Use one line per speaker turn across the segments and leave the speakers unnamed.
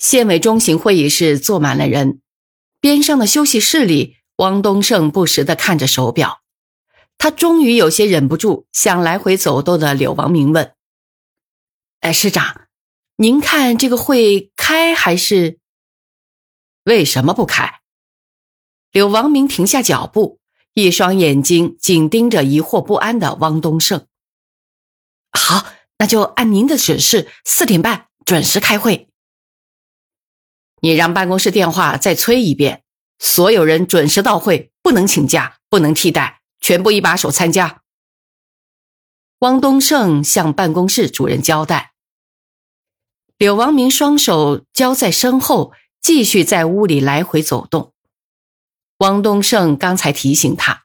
县委中型会议室坐满了人。边上的休息室里，汪东胜不时的看着手表。他终于有些忍不住，向来回走动的柳王明问：“哎，师长，您看这个会开还是？
为什么不开？”
柳王明停下脚步，一双眼睛紧盯着疑惑不安的汪东胜。
好。那就按您的指示，四点半准时开会。
你让办公室电话再催一遍，所有人准时到会，不能请假，不能替代，全部一把手参加。汪东胜向办公室主任交代。柳王明双手交在身后，继续在屋里来回走动。汪东胜刚才提醒他，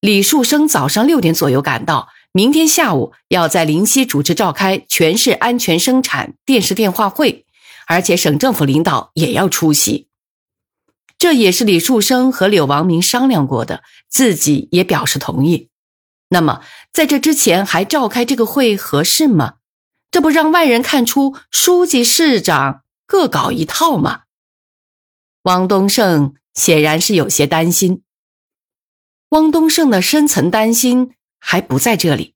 李树生早上六点左右赶到。明天下午要在临溪主持召开全市安全生产电视电话会，而且省政府领导也要出席。这也是李树生和柳王明商量过的，自己也表示同意。那么，在这之前还召开这个会合适吗？这不让外人看出书记、市长各搞一套吗？汪东胜显然是有些担心。汪东胜的深层担心。还不在这里，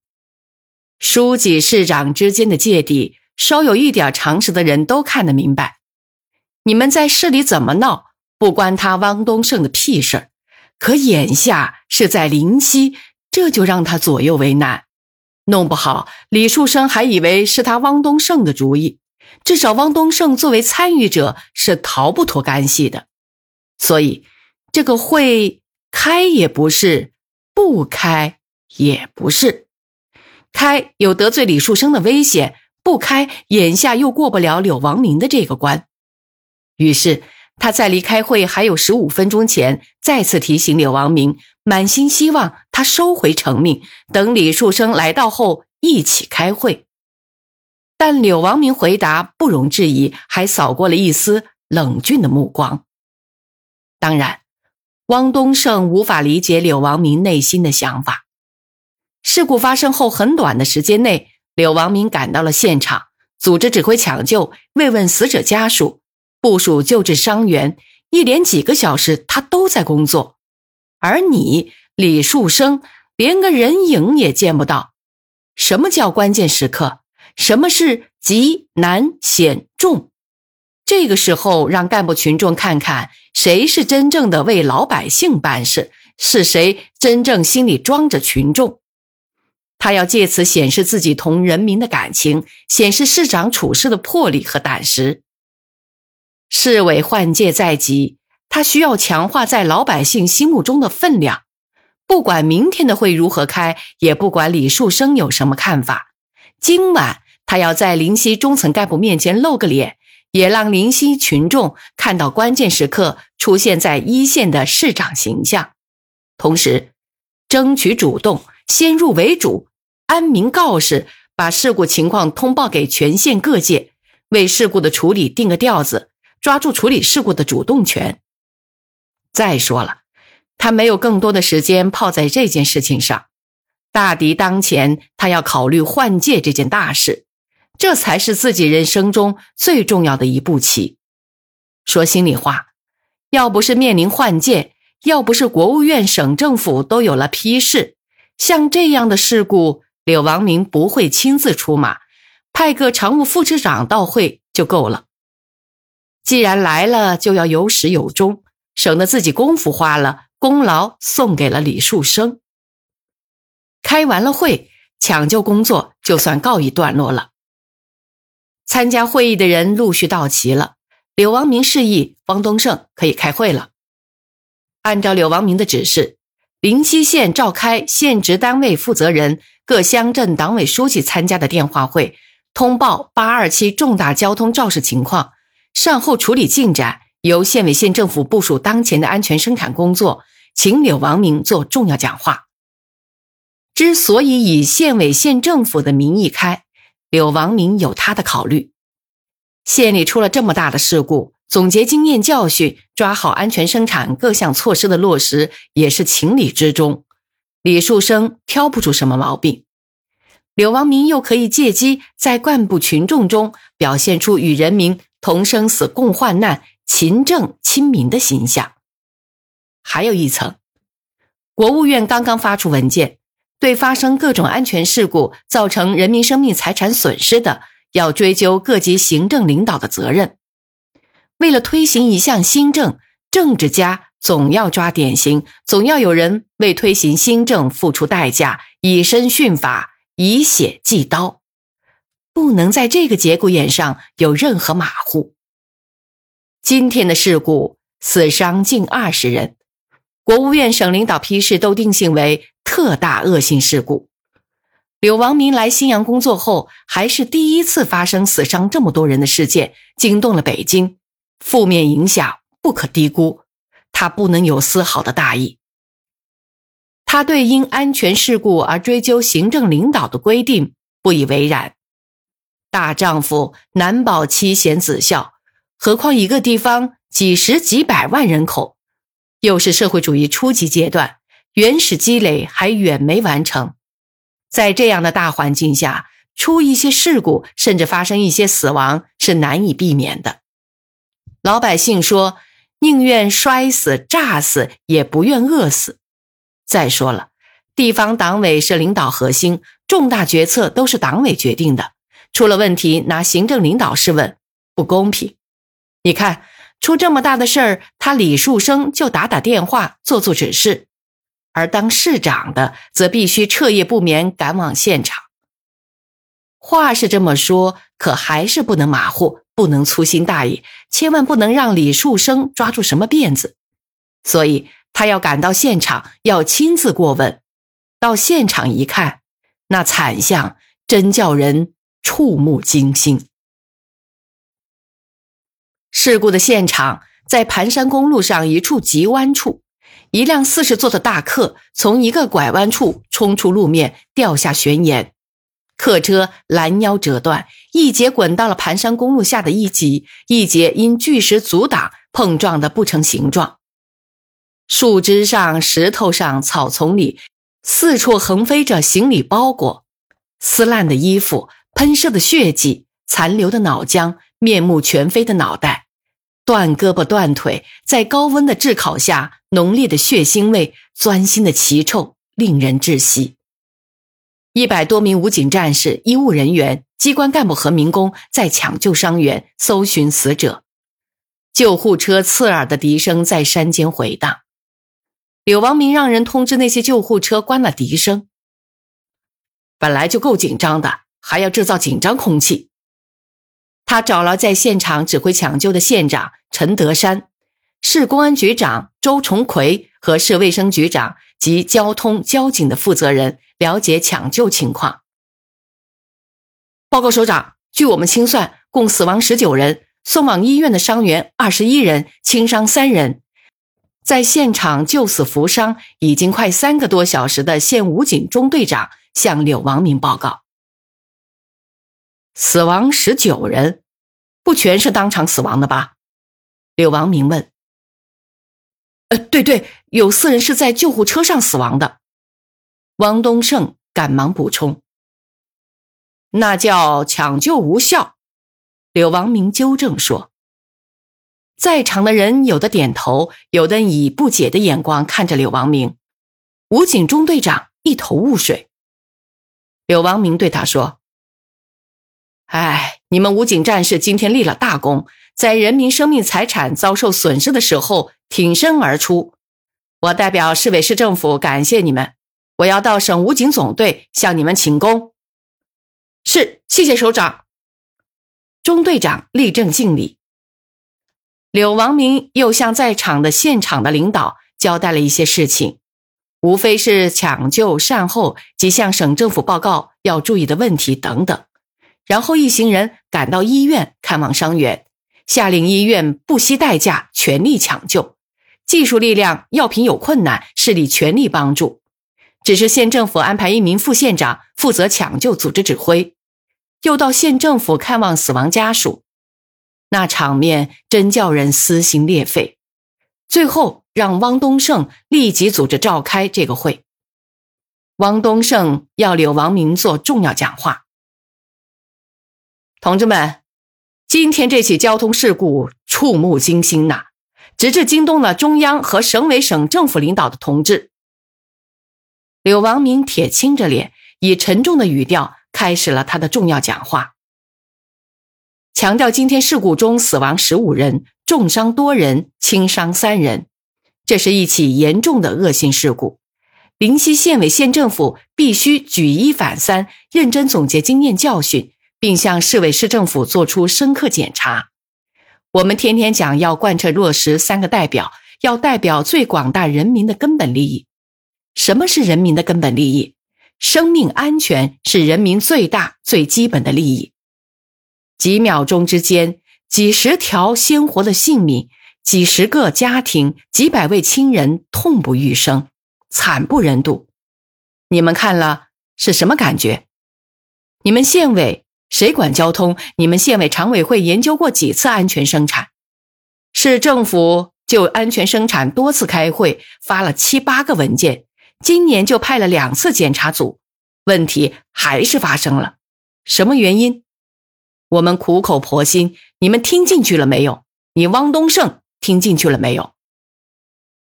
书记、市长之间的芥蒂，稍有一点常识的人都看得明白。你们在市里怎么闹，不关他汪东胜的屁事儿。可眼下是在临溪，这就让他左右为难。弄不好，李树生还以为是他汪东胜的主意。至少，汪东胜作为参与者是逃不脱干系的。所以，这个会开也不是，不开。也不是，开有得罪李树生的危险，不开眼下又过不了柳王明的这个关。于是他在离开会还有十五分钟前，再次提醒柳王明，满心希望他收回成命，等李树生来到后一起开会。但柳王明回答不容置疑，还扫过了一丝冷峻的目光。当然，汪东胜无法理解柳王明内心的想法。事故发生后很短的时间内，柳王明赶到了现场，组织指挥抢救，慰问死者家属，部署救治伤员，一连几个小时他都在工作。而你李树生连个人影也见不到。什么叫关键时刻？什么是急难险重？这个时候让干部群众看看谁是真正的为老百姓办事，是谁真正心里装着群众。他要借此显示自己同人民的感情，显示市长处事的魄力和胆识。市委换届在即，他需要强化在老百姓心目中的分量。不管明天的会如何开，也不管李树生有什么看法，今晚他要在临溪中层干部面前露个脸，也让临溪群众看到关键时刻出现在一线的市长形象，同时争取主动，先入为主。安民告示，把事故情况通报给全县各界，为事故的处理定个调子，抓住处理事故的主动权。再说了，他没有更多的时间泡在这件事情上，大敌当前，他要考虑换届这件大事，这才是自己人生中最重要的一步棋。说心里话，要不是面临换届，要不是国务院、省政府都有了批示，像这样的事故。柳王明不会亲自出马，派个常务副市长到会就够了。既然来了，就要有始有终，省得自己功夫花了，功劳送给了李树生。开完了会，抢救工作就算告一段落了。参加会议的人陆续到齐了，柳王明示意汪东胜可以开会了。按照柳王明的指示，临溪县召开县直单位负责人。各乡镇党委书记参加的电话会，通报八二七重大交通肇事情况，善后处理进展，由县委县政府部署当前的安全生产工作，请柳王明做重要讲话。之所以以县委县政府的名义开，柳王明有他的考虑。县里出了这么大的事故，总结经验教训，抓好安全生产各项措施的落实，也是情理之中。李树生挑不出什么毛病，柳王明又可以借机在干部群众中表现出与人民同生死共患难、勤政亲民的形象。还有一层，国务院刚刚发出文件，对发生各种安全事故造成人民生命财产损失的，要追究各级行政领导的责任。为了推行一项新政，政治家。总要抓典型，总要有人为推行新政付出代价，以身殉法，以血祭刀，不能在这个节骨眼上有任何马虎。今天的事故死伤近二十人，国务院省领导批示都定性为特大恶性事故。柳王明来新阳工作后，还是第一次发生死伤这么多人的事件，惊动了北京，负面影响不可低估。他不能有丝毫的大意。他对因安全事故而追究行政领导的规定不以为然。大丈夫难保妻贤子孝，何况一个地方几十几百万人口，又是社会主义初级阶段，原始积累还远没完成。在这样的大环境下，出一些事故，甚至发生一些死亡，是难以避免的。老百姓说。宁愿摔死、炸死，也不愿饿死。再说了，地方党委是领导核心，重大决策都是党委决定的，出了问题拿行政领导试问，不公平。你看，出这么大的事儿，他李树生就打打电话，做做指示，而当市长的则必须彻夜不眠赶往现场。话是这么说，可还是不能马虎。不能粗心大意，千万不能让李树生抓住什么辫子，所以他要赶到现场，要亲自过问。到现场一看，那惨象真叫人触目惊心。事故的现场在盘山公路上一处急弯处，一辆四十座的大客从一个拐弯处冲出路面，掉下悬崖。客车拦腰折断，一节滚到了盘山公路下的一级，一节因巨石阻挡，碰撞的不成形状。树枝上、石头上、草丛里，四处横飞着行李包裹、撕烂的衣服、喷射的血迹、残留的脑浆、面目全非的脑袋、断胳膊断腿，在高温的炙烤下，浓烈的血腥味、钻心的奇臭，令人窒息。一百多名武警战士、医务人员、机关干部和民工在抢救伤员、搜寻死者。救护车刺耳的笛声在山间回荡。柳王明让人通知那些救护车关了笛声。本来就够紧张的，还要制造紧张空气。他找了在现场指挥抢救的县长陈德山、市公安局长周崇奎和市卫生局长及交通交警的负责人。了解抢救情况。报告首长，据我们清算，共死亡十九人，送往医院的伤员二十一人，轻伤三人。在现场救死扶伤已经快三个多小时的县武警中队长向柳王明报告：死亡十九人，不全是当场死亡的吧？柳王明问。呃，对对，有四人是在救护车上死亡的。汪东胜赶忙补充：“那叫抢救无效。”柳王明纠正说：“在场的人有的点头，有的以不解的眼光看着柳王明。”武警中队长一头雾水。柳王明对他说：“哎，你们武警战士今天立了大功，在人民生命财产遭受损失的时候挺身而出，我代表市委市政府感谢你们。”我要到省武警总队向你们请功。是，谢谢首长。中队长立正敬礼。柳王明又向在场的现场的领导交代了一些事情，无非是抢救善后及向省政府报告要注意的问题等等。然后一行人赶到医院看望伤员，下令医院不惜代价全力抢救，技术力量、药品有困难，市里全力帮助。只是县政府安排一名副县长负责抢救组织指挥，又到县政府看望死亡家属，那场面真叫人撕心裂肺。最后让汪东胜立即组织召开这个会。汪东胜要柳王明做重要讲话。同志们，今天这起交通事故触目惊心呐，直至惊动了中央和省委省政府领导的同志。柳王明铁青着脸，以沉重的语调开始了他的重要讲话，强调今天事故中死亡十五人，重伤多人，轻伤三人，这是一起严重的恶性事故。灵溪县委县政府必须举一反三，认真总结经验教训，并向市委市政府作出深刻检查。我们天天讲要贯彻落实三个代表，要代表最广大人民的根本利益。什么是人民的根本利益？生命安全是人民最大最基本的利益。几秒钟之间，几十条鲜活的性命，几十个家庭，几百位亲人痛不欲生。惨不忍睹，你们看了是什么感觉？你们县委谁管交通？你们县委常委会研究过几次安全生产？市政府就安全生产多次开会，发了七八个文件。今年就派了两次检查组，问题还是发生了。什么原因？我们苦口婆心，你们听进去了没有？你汪东胜听进去了没有？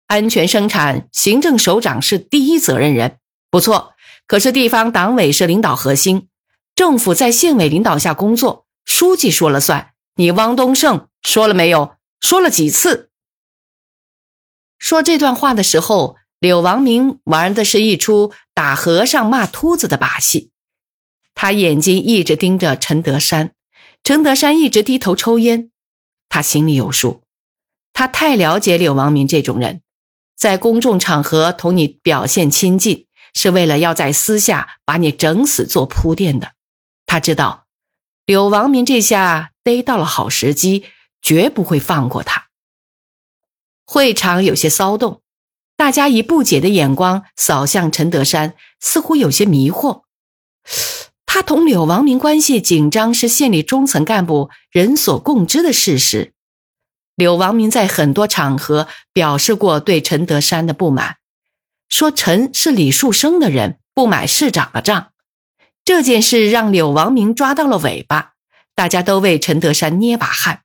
安全生产，行政首长是第一责任人，不错。可是地方党委是领导核心，政府在县委领导下工作，书记说了算。你汪东胜说了没有？说了几次？说这段话的时候，柳王明玩的是一出打和尚骂秃子的把戏，他眼睛一直盯着陈德山，陈德山一直低头抽烟，他心里有数，他太了解柳王明这种人。在公众场合同你表现亲近，是为了要在私下把你整死做铺垫的。他知道柳王明这下逮到了好时机，绝不会放过他。会场有些骚动，大家以不解的眼光扫向陈德山，似乎有些迷惑。他同柳王明关系紧张是县里中层干部人所共知的事实。柳王明在很多场合表示过对陈德山的不满，说陈是李树生的人，不买市长的账。这件事让柳王明抓到了尾巴，大家都为陈德山捏把汗。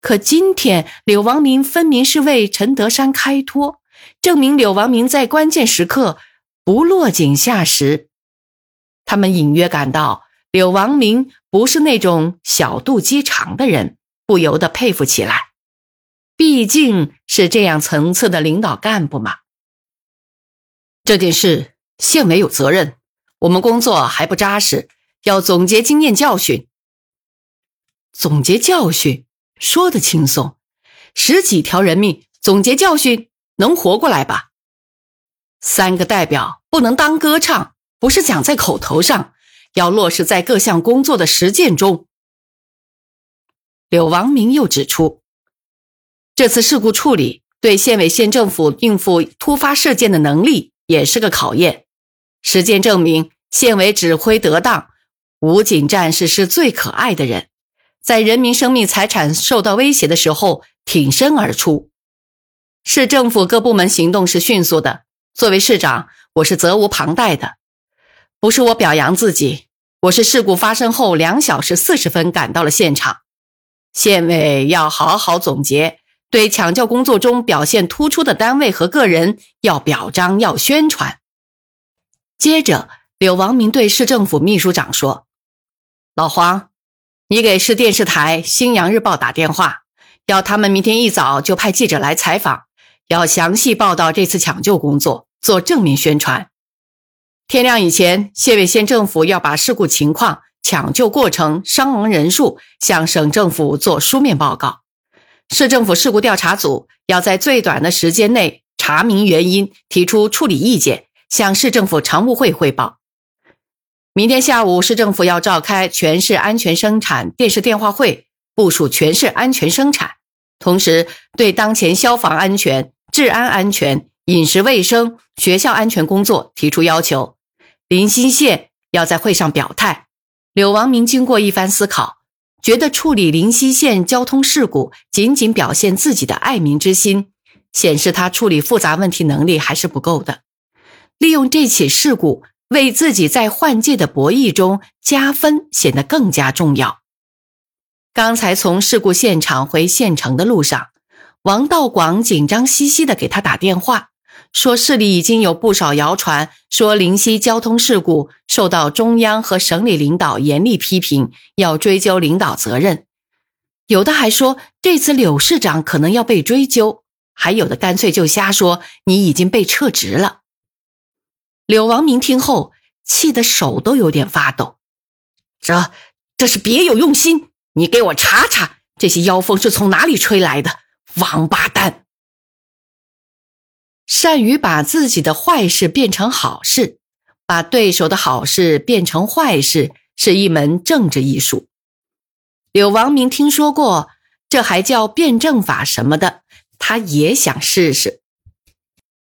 可今天柳王明分明是为陈德山开脱，证明柳王明在关键时刻不落井下石。他们隐约感到柳王明不是那种小肚鸡肠的人，不由得佩服起来。毕竟是这样层次的领导干部嘛。这件事县委有责任，我们工作还不扎实，要总结经验教训。总结教训说的轻松，十几条人命总结教训能活过来吧？三个代表不能当歌唱，不是讲在口头上，要落实在各项工作的实践中。柳王明又指出。这次事故处理对县委县政府应付突发事件的能力也是个考验。实践证明，县委指挥得当，武警战士是最可爱的人，在人民生命财产受到威胁的时候挺身而出。市政府各部门行动是迅速的。作为市长，我是责无旁贷的。不是我表扬自己，我是事故发生后两小时四十分赶到了现场。县委要好好总结。对抢救工作中表现突出的单位和个人要表彰，要宣传。接着，柳王明对市政府秘书长说：“老黄，你给市电视台《新阳日报》打电话，要他们明天一早就派记者来采访，要详细报道这次抢救工作，做正面宣传。天亮以前，县委县政府要把事故情况、抢救过程、伤亡人数向省政府做书面报告。”市政府事故调查组要在最短的时间内查明原因，提出处理意见，向市政府常务会汇报。明天下午，市政府要召开全市安全生产电视电话会，部署全市安全生产，同时对当前消防安全、治安安全、饮食卫生、学校安全工作提出要求。临西县要在会上表态。柳王明经过一番思考，觉得处理临西县交通事故仅仅表现自己的爱民之心，显示他处理复杂问题能力还是不够的。利用这起事故为自己在换届的博弈中加分，显得更加重要。刚才从事故现场回县城的路上，王道广紧张兮兮的给他打电话，说市里已经有不少谣传，说灵溪交通事故受到中央和省里领导严厉批评，要追究领导责任。有的还说这次柳市长可能要被追究，还有的干脆就瞎说你已经被撤职了。柳王明听后，气得手都有点发抖，这这是别有用心。你给我查查，这些妖风是从哪里吹来的？王八蛋！善于把自己的坏事变成好事，把对手的好事变成坏事，是一门政治艺术。柳王明听说过，这还叫辩证法什么的，他也想试试。